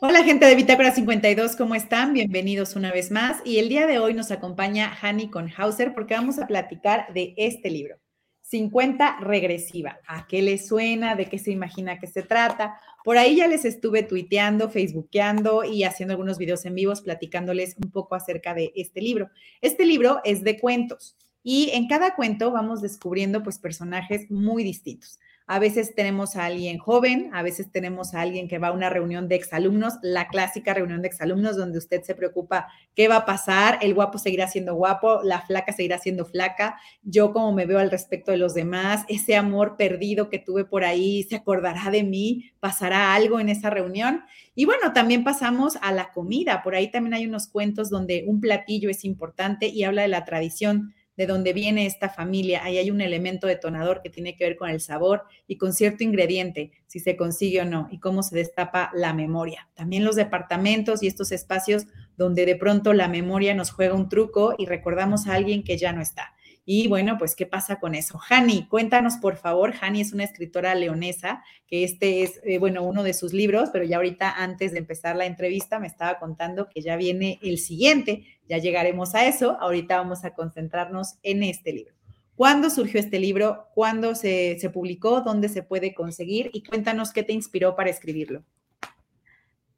Hola gente de Bitácora 52, ¿cómo están? Bienvenidos una vez más. Y el día de hoy nos acompaña Hani Conhauser porque vamos a platicar de este libro, 50 regresiva. ¿A qué le suena? ¿De qué se imagina que se trata? Por ahí ya les estuve tuiteando, facebookeando y haciendo algunos videos en vivos platicándoles un poco acerca de este libro. Este libro es de cuentos y en cada cuento vamos descubriendo pues personajes muy distintos. A veces tenemos a alguien joven, a veces tenemos a alguien que va a una reunión de exalumnos, la clásica reunión de exalumnos donde usted se preocupa qué va a pasar, el guapo seguirá siendo guapo, la flaca seguirá siendo flaca, yo como me veo al respecto de los demás, ese amor perdido que tuve por ahí, se acordará de mí, pasará algo en esa reunión. Y bueno, también pasamos a la comida, por ahí también hay unos cuentos donde un platillo es importante y habla de la tradición de dónde viene esta familia. Ahí hay un elemento detonador que tiene que ver con el sabor y con cierto ingrediente, si se consigue o no, y cómo se destapa la memoria. También los departamentos y estos espacios donde de pronto la memoria nos juega un truco y recordamos a alguien que ya no está. Y bueno, pues, ¿qué pasa con eso? Hani, cuéntanos, por favor. Hani es una escritora leonesa, que este es, eh, bueno, uno de sus libros, pero ya ahorita, antes de empezar la entrevista, me estaba contando que ya viene el siguiente. Ya llegaremos a eso. Ahorita vamos a concentrarnos en este libro. ¿Cuándo surgió este libro? ¿Cuándo se, publicó? ¿Dónde se puede conseguir? Y cuéntanos qué te inspiró para escribirlo.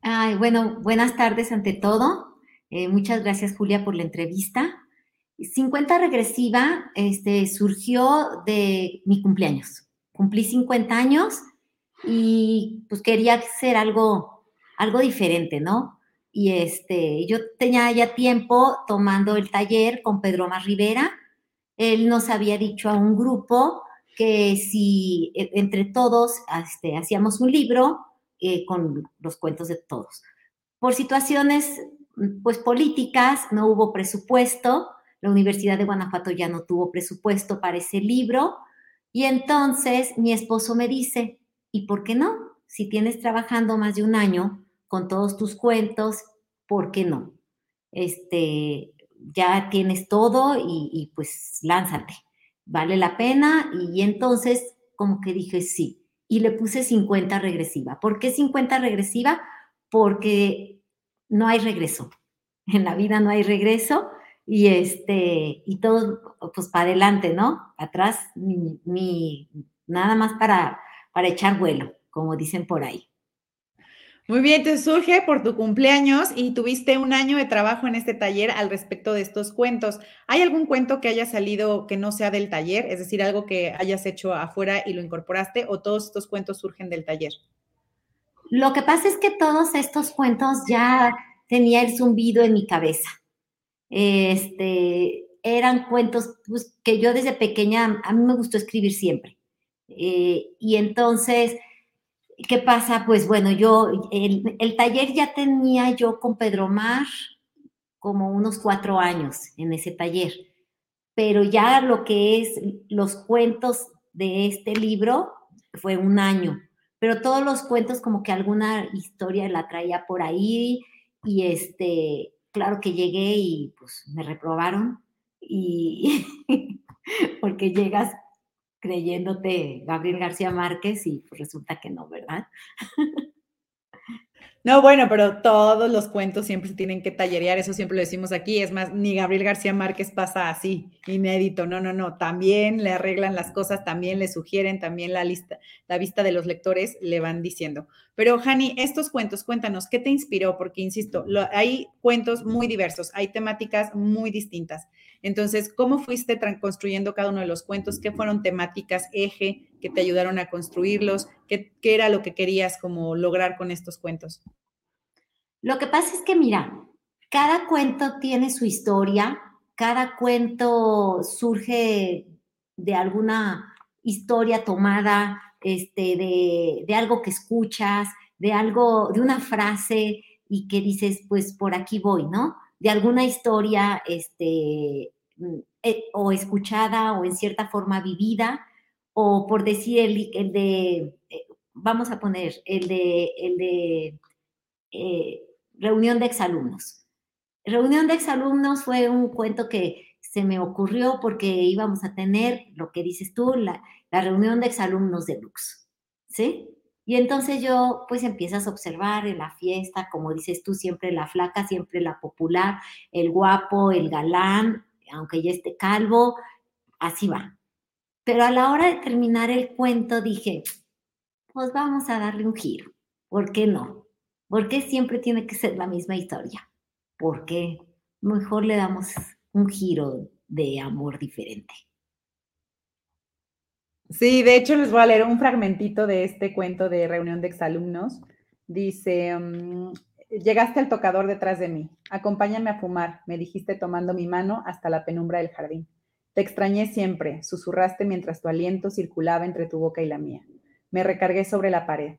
Ay, bueno, buenas tardes ante todo. Eh, muchas gracias, Julia, por la entrevista. 50 regresiva este, surgió de mi cumpleaños. Cumplí 50 años y pues quería hacer algo, algo diferente, ¿no? Y este, yo tenía ya tiempo tomando el taller con Pedro Más Rivera. Él nos había dicho a un grupo que si e, entre todos este, hacíamos un libro eh, con los cuentos de todos. Por situaciones pues políticas, no hubo presupuesto, la Universidad de Guanajuato ya no tuvo presupuesto para ese libro. Y entonces mi esposo me dice, ¿y por qué no? Si tienes trabajando más de un año con todos tus cuentos, ¿por qué no? Este, ya tienes todo y, pues lánzate, vale la pena. Y entonces como que dije sí. Y le puse 50 regresiva. ¿Por qué 50 regresiva? Porque no hay regreso. En la vida no hay regreso y este, y todo, pues para adelante, ¿no? Atrás, mi, nada más para, para echar vuelo, como dicen por ahí. Muy bien, te surge por tu cumpleaños y tuviste un año de trabajo en este taller al respecto de estos cuentos. ¿Hay algún cuento que haya salido que no sea del taller? Es decir, algo que hayas hecho afuera y lo incorporaste o todos estos cuentos surgen del taller? Lo que pasa es que todos estos cuentos ya tenía el zumbido en mi cabeza. Este, eran cuentos pues, que yo desde pequeña, a mí me gustó escribir siempre. Eh, y entonces, ¿qué pasa? Pues bueno, yo, el, el, taller ya tenía yo con Pedro Mar como unos cuatro años en ese taller, pero ya lo que es los cuentos de este libro fue un año, pero todos los cuentos como que alguna historia la traía por ahí y este, claro que llegué y pues me reprobaron y porque llegas creyéndote Gabriel García Márquez y pues resulta que no, ¿verdad? No, bueno, pero todos los cuentos siempre se tienen que tallerear, eso siempre lo decimos aquí. Es más, ni Gabriel García Márquez pasa así, inédito. No, no, no. También le arreglan las cosas, también le sugieren, también la lista, la vista de los lectores le van diciendo. Pero, Hani, estos cuentos, cuéntanos, ¿qué te inspiró? Porque, insisto, hay cuentos muy diversos, hay temáticas muy distintas. Entonces, ¿cómo fuiste construyendo cada uno de los cuentos? ¿Qué fueron temáticas eje que te ayudaron a construirlos? ¿Qué, era lo que querías como lograr con estos cuentos? Lo que pasa es que, mira, cada cuento tiene su historia, cada cuento surge de alguna historia tomada este, de, de algo que escuchas, de algo, de una frase y que dices, pues por aquí voy, ¿no? De alguna historia este, mm, eh, o escuchada o en cierta forma vivida, o por decir el, de, eh, vamos a poner, el de, el de eh, reunión de exalumnos. Reunión de exalumnos fue un cuento que se me ocurrió porque íbamos a tener, lo que dices tú, la, la reunión de exalumnos de Lux, ¿sí? Y entonces yo, pues empiezas a observar en la fiesta, como dices tú, siempre la flaca, siempre la popular, el guapo, el galán, aunque ya esté calvo, así va. Pero a la hora de terminar el cuento dije, pues vamos a darle un giro. ¿Por qué no? ¿Por qué siempre tiene que ser la misma historia? ¿Por qué mejor le damos un giro de amor diferente? Sí, de hecho les voy a leer un fragmentito de este cuento de reunión de exalumnos. Dice, mm, llegaste al tocador detrás de mí, acompáñame a fumar, me dijiste tomando mi mano hasta la penumbra del jardín. Te extrañé siempre, susurraste mientras tu aliento circulaba entre tu boca y la mía. Me recargué sobre la pared.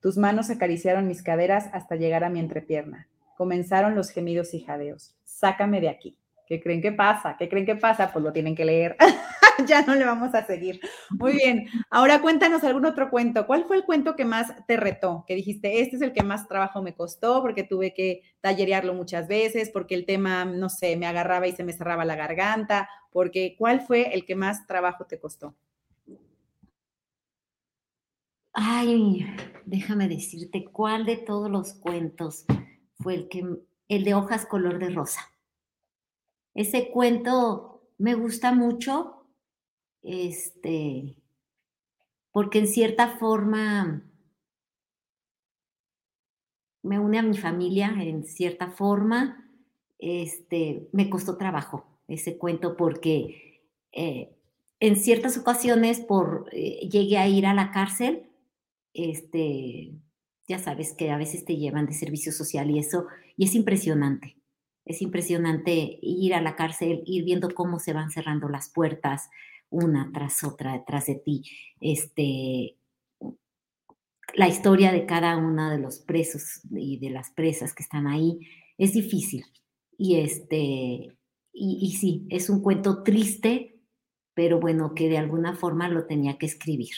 Tus manos acariciaron mis caderas hasta llegar a mi entrepierna. Comenzaron los gemidos y jadeos. Sácame de aquí. ¿Qué creen que pasa? ¿Qué creen que pasa? Pues lo tienen que leer. ya no le vamos a seguir. Muy bien. Ahora cuéntanos algún otro cuento. ¿Cuál fue el cuento que más te retó? Que dijiste, este es el que más trabajo me costó porque tuve que tallerearlo muchas veces, porque el tema, no sé, me agarraba y se me cerraba la garganta, porque ¿cuál fue el que más trabajo te costó? Ay, déjame decirte, ¿cuál de todos los cuentos fue el que, el de hojas color de rosa? Ese cuento me gusta mucho, este, porque en cierta forma me une a mi familia, en cierta forma, este, me costó trabajo ese cuento porque eh, en ciertas ocasiones por, eh, llegué a ir a la cárcel, este, ya sabes que a veces te llevan de servicio social y eso, y es impresionante. Es impresionante ir a la cárcel, ir viendo cómo se van cerrando las puertas una tras otra detrás de ti. Este, la historia de cada uno de los presos y de las presas que están ahí es difícil. Y, este, y, y sí, es un cuento triste, pero bueno, que de alguna forma lo tenía que escribir.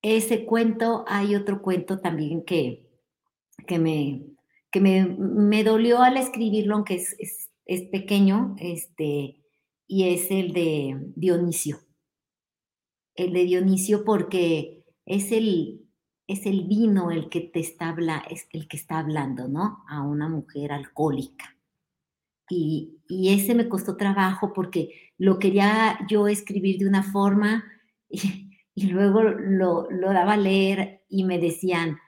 Ese cuento, hay otro cuento también que, que me, que me, dolió al escribirlo, aunque es, es, pequeño, este, y es el de Dionisio. El de Dionisio porque es el, es el vino el que te está, es el que está hablando, ¿no? A una mujer alcohólica. Y, y, ese me costó trabajo porque lo quería yo escribir de una forma y, y luego lo, lo, daba a leer y me decían,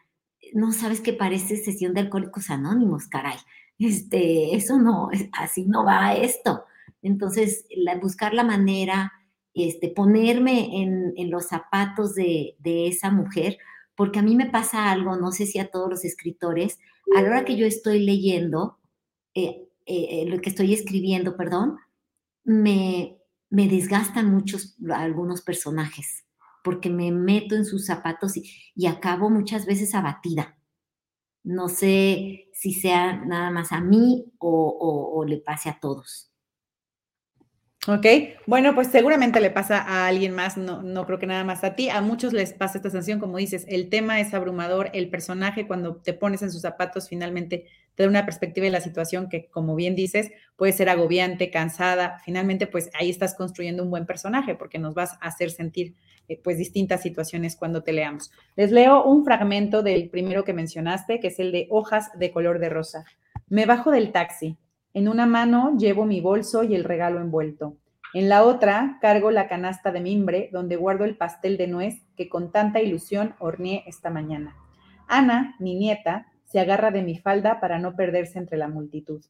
no sabes que parece sesión de alcohólicos anónimos, caray. Este, eso no, así no va esto. Entonces, buscar la manera, este, ponerme en, los zapatos de, esa mujer, porque a mí me pasa algo, no sé si a todos los escritores, a la hora que yo estoy leyendo, eh, eh, lo que estoy escribiendo, perdón, me, me desgastan muchos algunos personajes porque me meto en sus zapatos y, acabo muchas veces abatida. No sé si sea nada más a mí o, le pase a todos. Ok, bueno, pues seguramente le pasa a alguien más, no, no creo que nada más a ti, a muchos les pasa esta sensación, como dices, el tema es abrumador, el personaje cuando te pones en sus zapatos finalmente te una perspectiva de la situación que, como bien dices, puede ser agobiante, cansada, finalmente pues ahí estás construyendo un buen personaje porque nos vas a hacer sentir eh, pues distintas situaciones cuando te leamos. Les leo un fragmento del primero que mencionaste, que es el de hojas de color de rosa. Me bajo del taxi. En una mano llevo mi bolso y el regalo envuelto. En la otra cargo la canasta de mimbre donde guardo el pastel de nuez que con tanta ilusión horneé esta mañana. Ana, mi nieta, se agarra de mi falda para no perderse entre la multitud.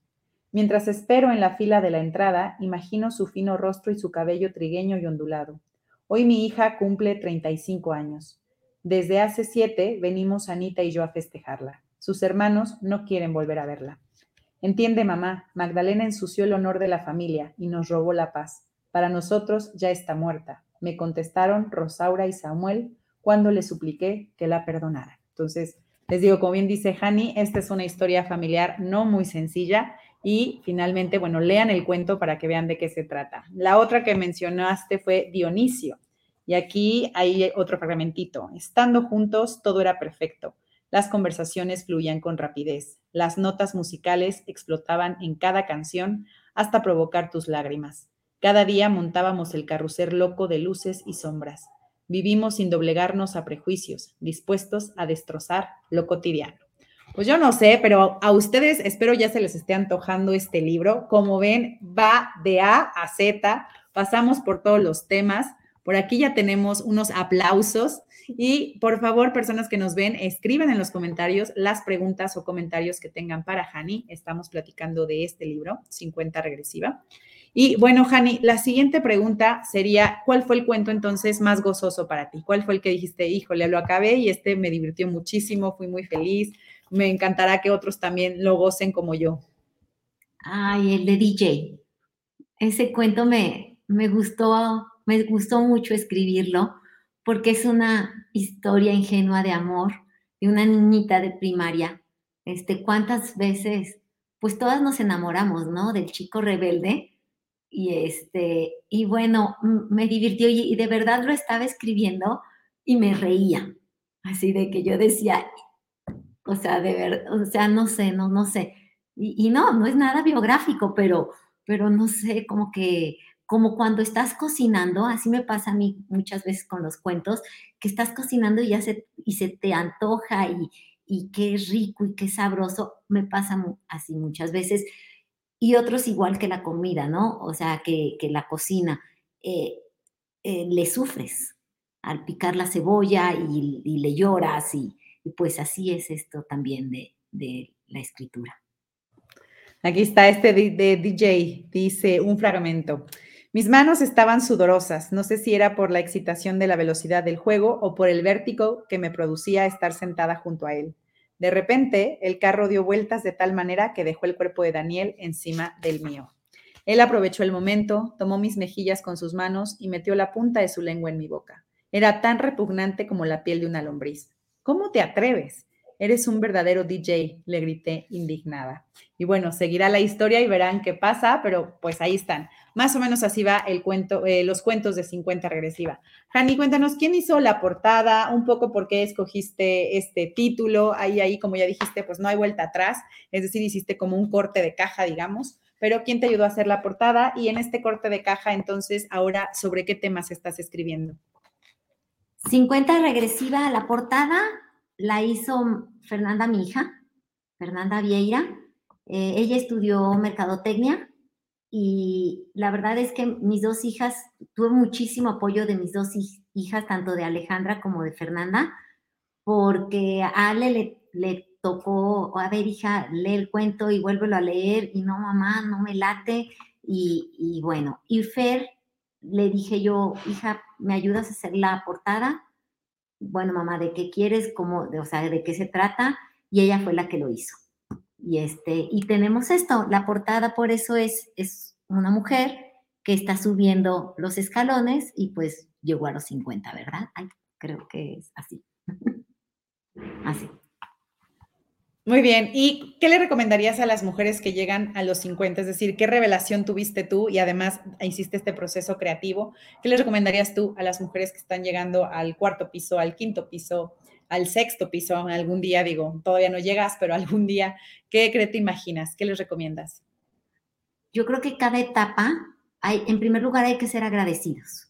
Mientras espero en la fila de la entrada, imagino su fino rostro y su cabello trigueño y ondulado. Hoy mi hija cumple 35 años. Desde hace siete venimos Anita y yo a festejarla. Sus hermanos no quieren volver a verla. Entiende, mamá, Magdalena ensució el honor de la familia y nos robó la paz. Para nosotros ya está muerta. Me contestaron Rosaura y Samuel cuando le supliqué que la perdonara. Entonces, les digo, como bien dice Hani, esta es una historia familiar no muy sencilla y finalmente, bueno, lean el cuento para que vean de qué se trata. La otra que mencionaste fue Dionisio. Y aquí hay otro fragmentito. Estando juntos, todo era perfecto. Las conversaciones fluían con rapidez. Las notas musicales explotaban en cada canción hasta provocar tus lágrimas. Cada día montábamos el carrusel loco de luces y sombras. Vivimos sin doblegarnos a prejuicios, dispuestos a destrozar lo cotidiano. Pues yo no sé, pero a ustedes espero ya se les esté antojando este libro. Como ven, va de A a Z, pasamos por todos los temas. Por aquí ya tenemos unos aplausos y por favor, personas que nos ven, escriban en los comentarios las preguntas o comentarios que tengan para Hani. Estamos platicando de este libro, 50 regresiva. Y bueno, Hani, la siguiente pregunta sería, ¿cuál fue el cuento entonces más gozoso para ti? ¿Cuál fue el que dijiste, híjole, lo acabé y este me divirtió muchísimo, fui muy feliz, me encantará que otros también lo gocen como yo? Ay, el de DJ. Ese cuento me, me gustó, me gustó mucho escribirlo porque es una historia ingenua de amor de una niñita de primaria. Este, ¿cuántas veces? Pues todas nos enamoramos, ¿no? Del chico rebelde. Y este, y bueno, me divirtió y, de verdad lo estaba escribiendo y me reía. Así de que yo decía, o sea, de verdad, o sea, no sé, no, no sé. Y, y, no, no es nada biográfico, pero, pero no sé, como que como cuando estás cocinando, así me pasa a mí muchas veces con los cuentos, que estás cocinando y, ya se, y se te antoja y, y qué rico y qué sabroso, me pasa así muchas veces. Y otros igual que la comida, ¿no? O sea, que, la cocina, eh, eh, le sufres al picar la cebolla y, le lloras y, pues así es esto también de la escritura. Aquí está este de, DJ, dice un fragmento. Mis manos estaban sudorosas, no sé si era por la excitación de la velocidad del juego o por el vértigo que me producía estar sentada junto a él. De repente, el carro dio vueltas de tal manera que dejó el cuerpo de Daniel encima del mío. Él aprovechó el momento, tomó mis mejillas con sus manos y metió la punta de su lengua en mi boca. Era tan repugnante como la piel de una lombriz. ¿Cómo te atreves? Eres un verdadero DJ, le grité indignada. Y bueno, seguirá la historia y verán qué pasa, pero pues ahí están. Más o menos así va el cuento, eh, los cuentos de 50 regresiva. Jani, cuéntanos quién hizo la portada, un poco por qué escogiste este título. Ahí, ahí, como ya dijiste, pues no hay vuelta atrás, es decir, hiciste como un corte de caja, digamos. Pero ¿quién te ayudó a hacer la portada? Y en este corte de caja, entonces, ahora, ¿sobre qué temas estás escribiendo? 50 regresiva, la portada la hizo Fernanda, mi hija, Fernanda Vieira. Eh, ella estudió mercadotecnia y la verdad es que mis dos hijas, tuve muchísimo apoyo de mis dos hijas, tanto de Alejandra como de Fernanda, porque a Ale le, tocó, a ver hija, lee el cuento y vuélvelo a leer y no mamá, no me late y, bueno, y Fer le dije yo, hija, ¿me ayudas a hacer la portada? Bueno, mamá, ¿de qué quieres? ¿Cómo, de, o sea, ¿de qué se trata? Y ella fue la que lo hizo. Y, este, y tenemos esto, la portada por eso es, es una mujer que está subiendo los escalones y pues llegó a los 50, ¿verdad? Ay, creo que es así. así. Muy bien. ¿Y qué le recomendarías a las mujeres que llegan a los 50? Es decir, ¿qué revelación tuviste tú y además hiciste este proceso creativo? ¿Qué le recomendarías tú a las mujeres que están llegando al cuarto piso, al quinto piso, al sexto piso algún día, digo, todavía no llegas, pero algún día, ¿qué te imaginas? ¿Qué les recomiendas? Yo creo que cada etapa, hay, en primer lugar, hay que ser agradecidos.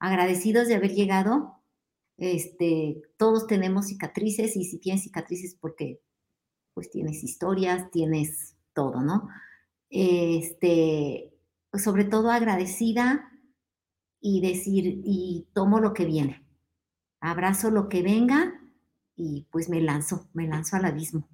Agradecidos de haber llegado. Este, todos tenemos cicatrices y si tienes cicatrices porque pues tienes historias, tienes todo, ¿no? Este, sobre todo agradecida y decir, y tomo lo que viene, abrazo lo que venga y pues me lanzo, me lanzo al abismo.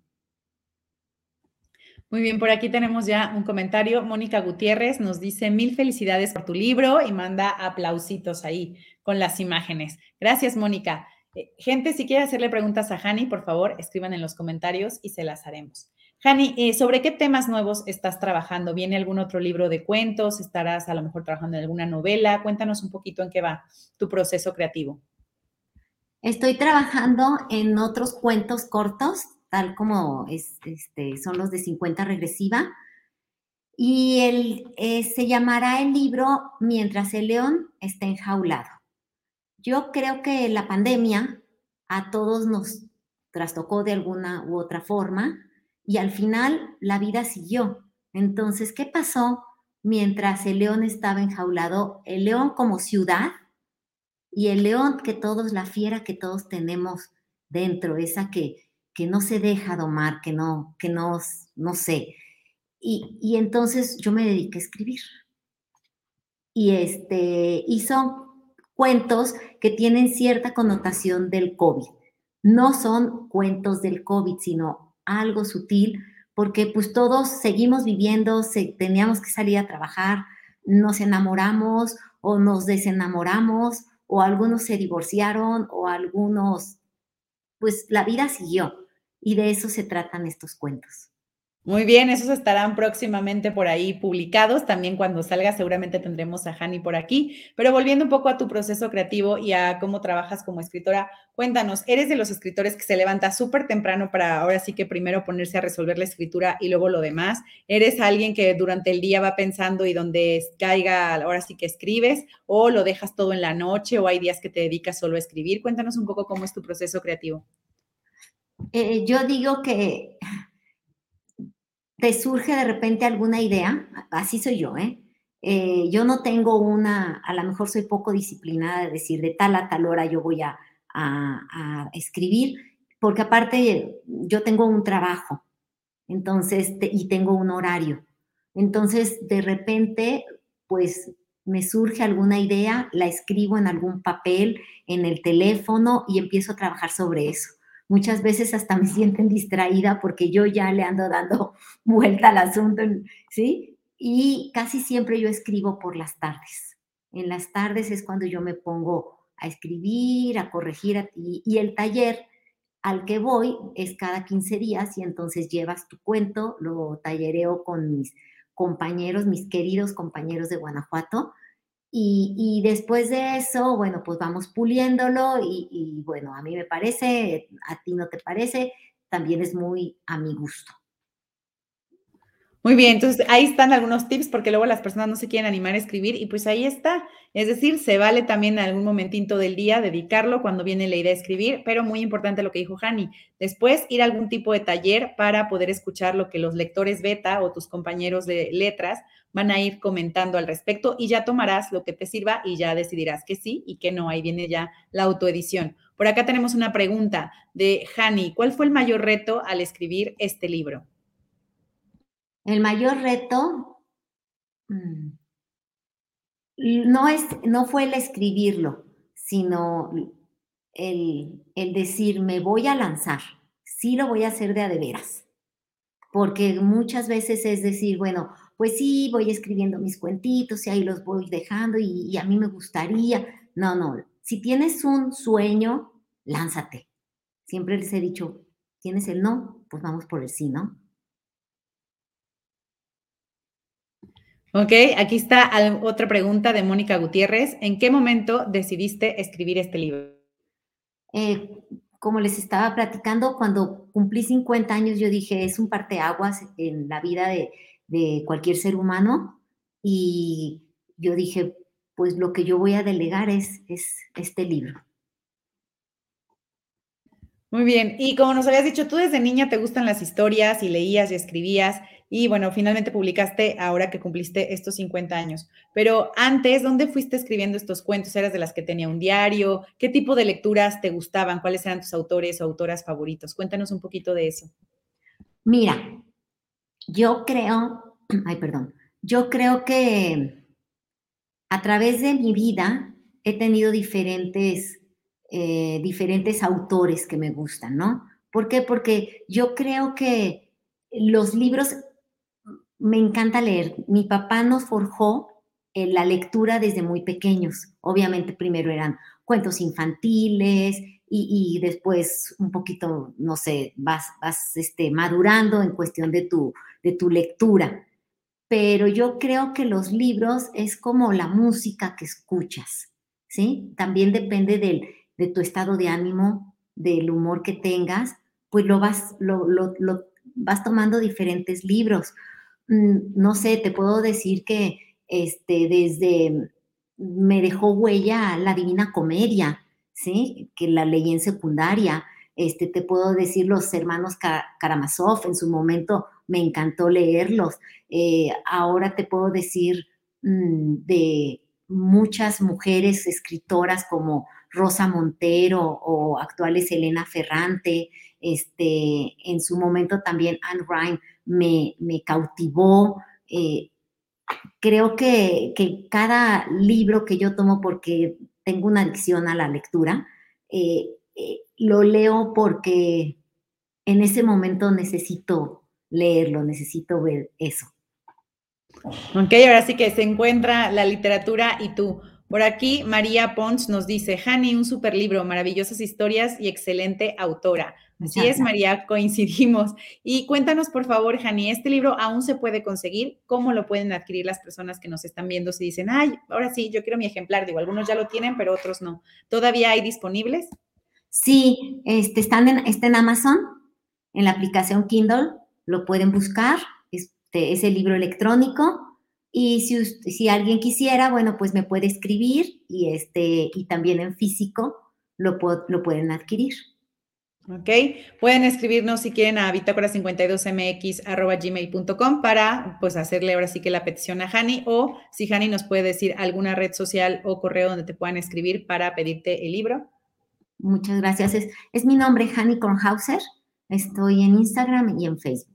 Muy bien, por aquí tenemos ya un comentario. Mónica Gutiérrez nos dice mil felicidades por tu libro y manda aplausitos ahí con las imágenes. Gracias, Mónica. Eh, gente, si quiere hacerle preguntas a Hani, por favor, escriban en los comentarios y se las haremos. Hani, eh, ¿sobre qué temas nuevos estás trabajando? ¿Viene algún otro libro de cuentos? ¿Estarás a lo mejor trabajando en alguna novela? Cuéntanos un poquito en qué va tu proceso creativo. Estoy trabajando en otros cuentos cortos, tal como este, son los de 50 regresiva. Y el, eh, se llamará el libro Mientras el león está enjaulado. Yo creo que la pandemia a todos nos trastocó de alguna u otra forma y al final la vida siguió. Entonces, ¿qué pasó mientras el león estaba enjaulado? El león como ciudad Y el león que todos, la fiera que todos tenemos dentro, esa que, que no se deja domar, que no, que no, no sé. Y, y entonces yo me dediqué a escribir. Y este, hizo cuentos que tienen cierta connotación del COVID. No son cuentos del COVID, sino algo sutil, porque pues todos seguimos viviendo, teníamos que salir a trabajar, nos enamoramos o nos desenamoramos, o algunos se divorciaron, o algunos, pues la vida siguió. Y de eso se tratan estos cuentos. Muy bien, esos estarán próximamente por ahí publicados. También cuando salga seguramente tendremos a Hani por aquí. Pero volviendo un poco a tu proceso creativo y a cómo trabajas como escritora, cuéntanos, ¿eres de los escritores que se levanta súper temprano para ahora sí que primero ponerse a resolver la escritura y luego lo demás? ¿Eres alguien que durante el día va pensando y donde caiga ahora sí que escribes o lo dejas todo en la noche o hay días que te dedicas solo a escribir? Cuéntanos un poco cómo es tu proceso creativo. Eh, yo digo que te surge de repente alguna idea, así soy yo, ¿eh? ¿eh? yo no tengo una, a lo mejor soy poco disciplinada de decir de tal a tal hora yo voy a, escribir, porque aparte yo tengo un trabajo, entonces, y tengo un horario. Entonces, de repente, pues me surge alguna idea, la escribo en algún papel, en el teléfono y empiezo a trabajar sobre eso muchas veces hasta me sienten distraída porque yo ya le ando dando vuelta al asunto, ¿sí? Y casi siempre yo escribo por las tardes. En las tardes es cuando yo me pongo a escribir, a corregir ti. Y el taller al que voy es cada 15 días y entonces llevas tu cuento, lo tallereo con mis compañeros, mis queridos compañeros de Guanajuato, y, después de eso, bueno, pues vamos puliéndolo y, bueno, a mí me parece, a ti no te parece, también es muy a mi gusto. Muy bien, entonces ahí están algunos tips porque luego las personas no se quieren animar a escribir y pues ahí está. Es decir, se vale también en algún momentito del día dedicarlo cuando viene la idea de escribir, pero muy importante lo que dijo Hani. Después ir a algún tipo de taller para poder escuchar lo que los lectores beta o tus compañeros de letras van a ir comentando al respecto y ya tomarás lo que te sirva y ya decidirás que sí y que no. Ahí viene ya la autoedición. Por acá tenemos una pregunta de Hani. ¿Cuál fue el mayor reto al escribir este libro? El mayor reto mm, no, es, no fue el escribirlo, sino el, el decir, me voy a lanzar, sí lo voy a hacer de a de veras. Porque muchas veces es decir, bueno, pues sí, voy escribiendo mis cuentitos y ahí los voy dejando y, a mí me gustaría. No, no, si tienes un sueño, lánzate. Siempre les he dicho, tienes el no, pues vamos por el sí, ¿no? Ok, aquí está otra pregunta de Mónica Gutiérrez. ¿En qué momento decidiste escribir este libro? Eh, como les estaba platicando, cuando cumplí 50 años, yo dije, es un parteaguas en la vida de, de cualquier ser humano y yo dije, pues lo que yo voy a delegar es, es este libro. Muy bien, y como nos habías dicho, tú desde niña te gustan las historias y leías y escribías y bueno, finalmente publicaste ahora que cumpliste estos 50 años. Pero antes, ¿dónde fuiste escribiendo estos cuentos? ¿Eras de las que tenía un diario? ¿Qué tipo de lecturas te gustaban? ¿Cuáles eran tus autores o autoras favoritos? Cuéntanos un poquito de eso. Mira, yo creo, ay, perdón, yo creo que a través de mi vida he tenido diferentes, eh, diferentes autores que me gustan, ¿no? ¿Por qué? Porque yo creo que los libros me encanta leer. Mi papá nos forjó en la lectura desde muy pequeños. Obviamente primero eran cuentos infantiles, y, después un poquito, no sé, vas, vas este, madurando en cuestión de tu, de tu lectura. Pero yo creo que los libros es como la música que escuchas, ¿sí? También depende del, de tu estado de ánimo, del humor que tengas, pues lo vas, lo, lo, lo vas tomando diferentes libros. Mm, no sé, te puedo decir que este, desde me dejó huella la Divina Comedia, ¿sí? Que la leí en secundaria. Este, te puedo decir los hermanos Karamazov, en su momento me encantó leerlos. Eh, ahora te puedo decir mm, de muchas mujeres escritoras como Rosa Montero o actuales Elena Ferrante, este, en su momento también Anne Ryan me, cautivó. Eh, creo que, cada libro que yo tomo, porque tengo una adicción a la lectura, eh, eh, lo leo porque en ese momento necesito leerlo, necesito ver eso. Ok, ahora sí que se encuentra la literatura y tú. Por aquí, María Pons nos dice, Hani, un super libro, maravillosas historias y excelente autora. Así es, María, coincidimos. Y cuéntanos, por favor, Hani, ¿este libro aún se puede conseguir? ¿Cómo lo pueden adquirir las personas que nos están viendo si dicen, ay, ahora sí, yo quiero mi ejemplar? Digo, algunos ya lo tienen, pero otros no. ¿Todavía hay disponibles? Sí, este, están en, está en Amazon, en la aplicación Kindle, lo pueden buscar, este, es el libro electrónico y si, si alguien quisiera, bueno, pues me puede escribir y, este, y también en físico lo, lo pueden adquirir. Ok, pueden escribirnos si quieren a bitácora52mx.gmail.com para pues hacerle ahora sí que la petición a Hani o si Hani nos puede decir alguna red social o correo donde te puedan escribir para pedirte el libro. Muchas gracias. Es, es mi nombre, Hani Kornhauser. Estoy en Instagram y en Facebook.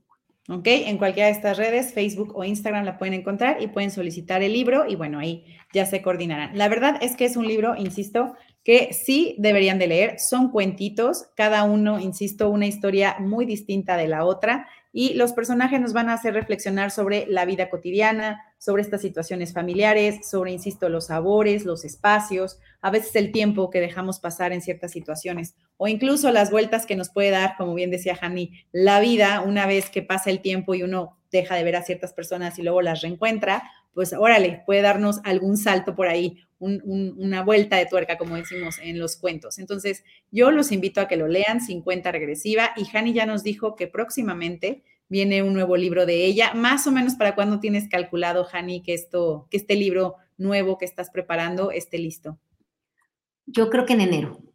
¿Ok? En cualquiera de estas redes, Facebook o Instagram la pueden encontrar y pueden solicitar el libro y bueno, ahí ya se coordinarán. La verdad es que es un libro, insisto, que sí deberían de leer. Son cuentitos, cada uno, insisto, una historia muy distinta de la otra y los personajes nos van a hacer reflexionar sobre la vida cotidiana, sobre estas situaciones familiares, sobre, insisto, los sabores, los espacios, a veces el tiempo que dejamos pasar en ciertas situaciones o incluso las vueltas que nos puede dar, como bien decía Jani, la vida una vez que pasa el tiempo y uno deja de ver a ciertas personas y luego las reencuentra, pues órale, puede darnos algún salto por ahí, una vuelta de tuerca, como decimos en los cuentos. Entonces, yo los invito a que lo lean, 50 regresiva, y Hani ya nos dijo que próximamente viene un nuevo libro de ella. Más o menos para cuándo tienes calculado, Hani, que esto, que este libro nuevo que estás preparando esté listo. Yo creo que en enero.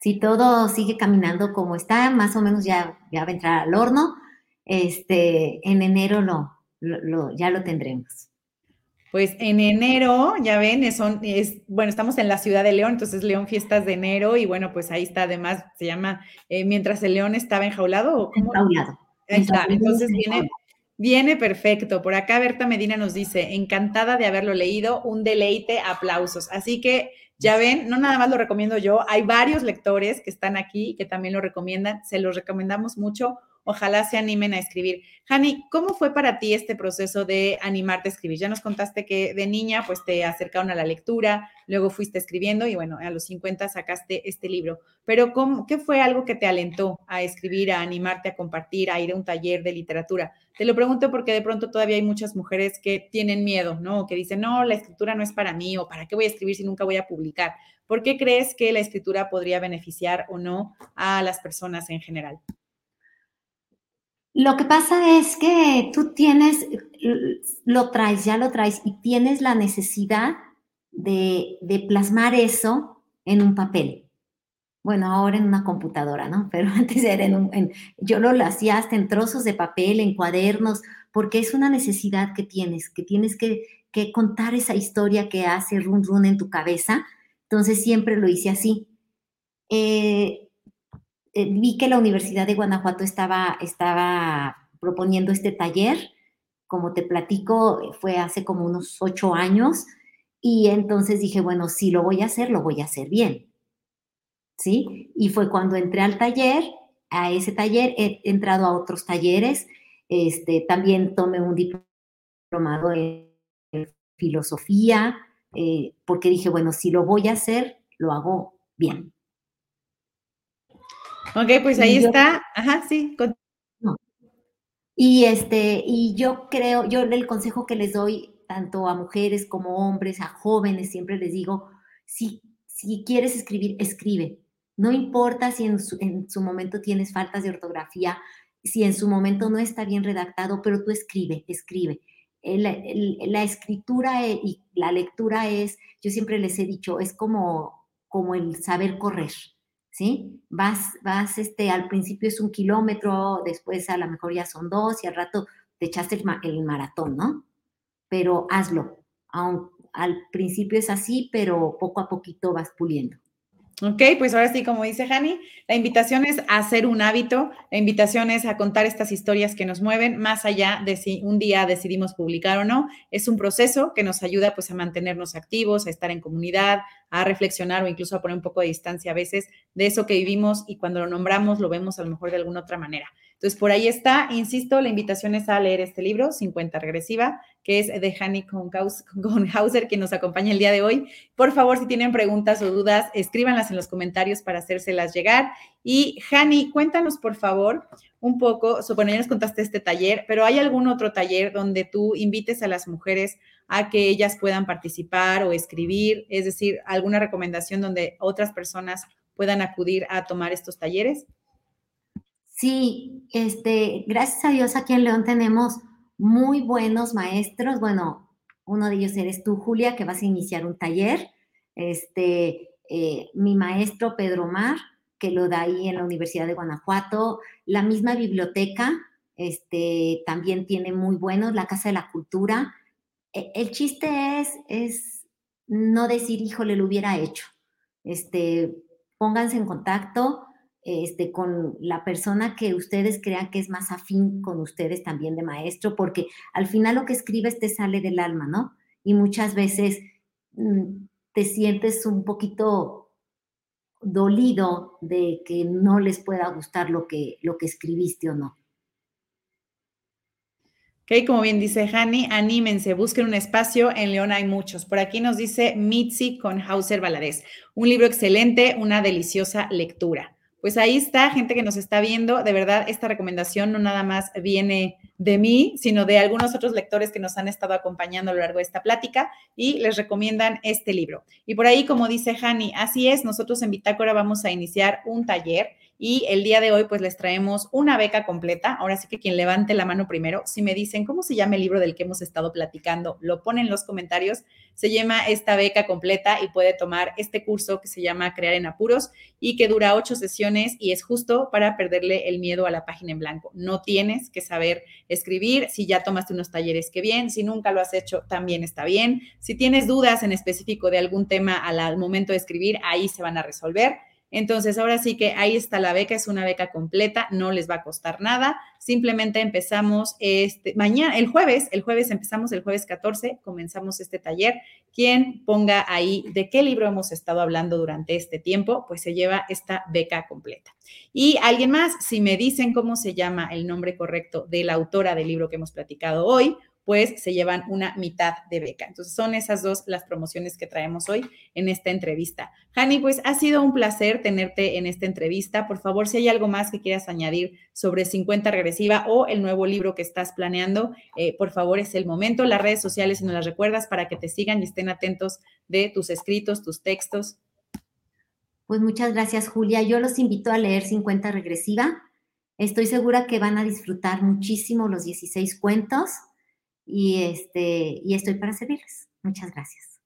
Si todo sigue caminando como está, más o menos ya, ya va a entrar al horno. Este, en enero lo, lo, ya lo tendremos. Pues en enero, ya ven, es, es, bueno, estamos en la ciudad de León, entonces León Fiestas de enero y bueno, pues ahí está, además se llama eh, Mientras el León estaba enjaulado. Enjaulado. Ahí está, entonces viene, viene perfecto. Por acá Berta Medina nos dice, encantada de haberlo leído, un deleite, aplausos. Así que ya ven, no nada más lo recomiendo yo, hay varios lectores que están aquí que también lo recomiendan, se los recomendamos mucho ojalá se animen a escribir. Hani, ¿cómo fue para ti este proceso de animarte a escribir? Ya nos contaste que de niña pues te acercaron a la lectura, luego fuiste escribiendo y bueno, a los 50 sacaste este libro, pero ¿cómo, ¿qué fue algo que te alentó a escribir, a animarte a compartir, a ir a un taller de literatura? Te lo pregunto porque de pronto todavía hay muchas mujeres que tienen miedo, ¿no? Que dicen, no, la escritura no es para mí o para qué voy a escribir si nunca voy a publicar. ¿Por qué crees que la escritura podría beneficiar o no a las personas en general? Lo que pasa es que tú tienes, lo traes, ya lo traes y tienes la necesidad de, plasmar eso en un papel. Bueno, ahora en una computadora, ¿no? Pero antes era en un, yo lo hacía hasta en trozos de papel, en cuadernos, porque es una necesidad que tienes, que tienes que, contar esa historia que hace run run en tu cabeza. Entonces siempre lo hice así. Eh, eh, vi que la Universidad de Guanajuato estaba, estaba proponiendo este taller. Como te platico, fue hace como unos ocho años. Y entonces dije, bueno, si lo voy a hacer, lo voy a hacer bien. ¿Sí? Y fue cuando entré al taller, a ese taller, he entrado a otros talleres. Este, también tomé un diplomado en filosofía, eh, porque dije, bueno, si lo voy a hacer, lo hago bien. Ok, pues ahí está. Ajá, sí. Y este, y yo creo, yo el consejo que les doy tanto a mujeres como hombres, a jóvenes, siempre les digo, si, si quieres escribir, escribe. No importa si en su, en su momento tienes faltas de ortografía, si en su momento no está bien redactado, pero tú escribe, escribe. la escritura e, y la lectura es, yo siempre les he dicho, es como, como el saber correr. ¿Sí? Vas, vas, este, al principio es un kilómetro, después a lo mejor ya son dos y al rato te echaste el, maratón, ¿no? Pero hazlo, al principio es así, pero poco a poquito vas puliendo. Ok, pues ahora sí, como dice Hani, la invitación es a hacer un hábito, la invitación es a contar estas historias que nos mueven, más allá de si un día decidimos publicar o no, es un proceso que nos ayuda pues a mantenernos activos, a estar en comunidad, a reflexionar o incluso a poner un poco de distancia a veces de eso que vivimos y cuando lo nombramos lo vemos a lo mejor de alguna otra manera. Entonces, por ahí está, insisto, la invitación es a leer este libro, 50 Regresiva, que es de Hanny Hauser, que nos acompaña el día de hoy. Por favor, si tienen preguntas o dudas, escríbanlas en los comentarios para hacérselas llegar. Y Hani, cuéntanos, por favor, un poco, bueno, ya nos contaste este taller, pero ¿hay algún otro taller donde tú invites a las mujeres a que ellas puedan participar o escribir? Es decir, alguna recomendación donde otras personas puedan acudir a tomar estos talleres? Sí, este, gracias a Dios aquí en León tenemos muy buenos maestros. Bueno, uno de ellos eres tú, Julia, que vas a iniciar un taller. Este, eh, mi maestro Pedro Mar, que lo da ahí en la Universidad de Guanajuato. La misma biblioteca, este, también tiene muy buenos, la Casa de la Cultura. E, el chiste es, es no decir, híjole, lo hubiera hecho. Este, pónganse en contacto este, con la persona que ustedes crean que es más afín con ustedes también de maestro, porque al final lo que escribes te sale del alma, ¿no? Y muchas veces mm, te sientes un poquito dolido de que no les pueda gustar lo que, lo que escribiste o no. Ok, como bien dice Hani, anímense, busquen un espacio. En León hay muchos. Por aquí nos dice Mitzi con Hauser Valadez. Un libro excelente, una deliciosa lectura pues ahí está, gente que nos está viendo. De verdad, esta recomendación no nada más viene de mí, sino de algunos otros lectores que nos han estado acompañando a lo largo de esta plática y les recomiendan este libro. Y por ahí, como dice Hani, así es, nosotros en Bitácora vamos a iniciar un taller y el día de hoy, pues les traemos una beca completa. Ahora sí que quien levante la mano primero, si me dicen cómo se llama el libro del que hemos estado platicando, lo ponen en los comentarios. Se llama esta beca completa y puede tomar este curso que se llama Crear en Apuros y que dura ocho sesiones y es justo para perderle el miedo a la página en blanco. No tienes que saber escribir. Si ya tomaste unos talleres, qué bien. Si nunca lo has hecho, también está bien. Si tienes dudas en específico de algún tema al momento de escribir, ahí se van a resolver. Entonces, ahora sí que ahí está la beca, es una beca completa, no les va a costar nada. Simplemente empezamos este mañana, el jueves, el jueves empezamos el jueves 14, comenzamos este taller. Quien ponga ahí de qué libro hemos estado hablando durante este tiempo, pues se lleva esta beca completa. Y alguien más, si me dicen cómo se llama el nombre correcto de la autora del libro que hemos platicado hoy, pues se llevan una mitad de beca. Entonces son esas dos las promociones que traemos hoy en esta entrevista. Hani, pues ha sido un placer tenerte en esta entrevista. Por favor, si hay algo más que quieras añadir sobre 50 regresiva o el nuevo libro que estás planeando, eh, por favor es el momento. Las redes sociales, si nos las recuerdas, para que te sigan y estén atentos de tus escritos, tus textos. Pues muchas gracias, Julia. Yo los invito a leer 50 regresiva. Estoy segura que van a disfrutar muchísimo los 16 cuentos y, este, y estoy para servirles. Muchas gracias.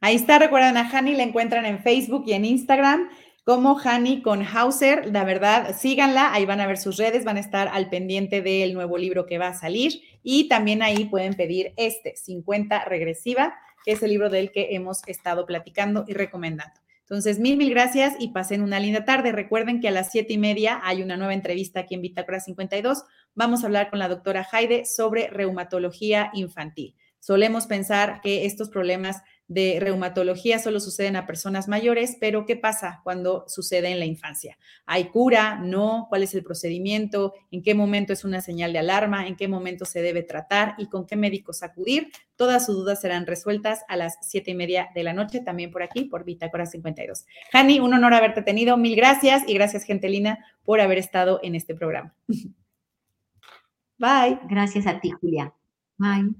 Ahí está, recuerden a Hani, la encuentran en Facebook y en Instagram como Hani con Hauser. La verdad, síganla, ahí van a ver sus redes, van a estar al pendiente del nuevo libro que va a salir y también ahí pueden pedir este, 50 Regresiva, que es el libro del que hemos estado platicando y recomendando. Entonces, mil, mil gracias y pasen una linda tarde. Recuerden que a las siete y media hay una nueva entrevista aquí en Bitácora 52. Vamos a hablar con la doctora Jaide sobre reumatología infantil. Solemos pensar que estos problemas de reumatología solo suceden a personas mayores, pero ¿qué pasa cuando sucede en la infancia? ¿Hay cura? ¿No? ¿Cuál es el procedimiento? ¿En qué momento es una señal de alarma? ¿En qué momento se debe tratar? ¿Y con qué médicos acudir? Todas sus dudas serán resueltas a las siete y media de la noche, también por aquí, por Bitácora 52. Hani, un honor haberte tenido. Mil gracias y gracias, Gentelina, por haber estado en este programa. Bye. Gracias a ti, Julia. Bye.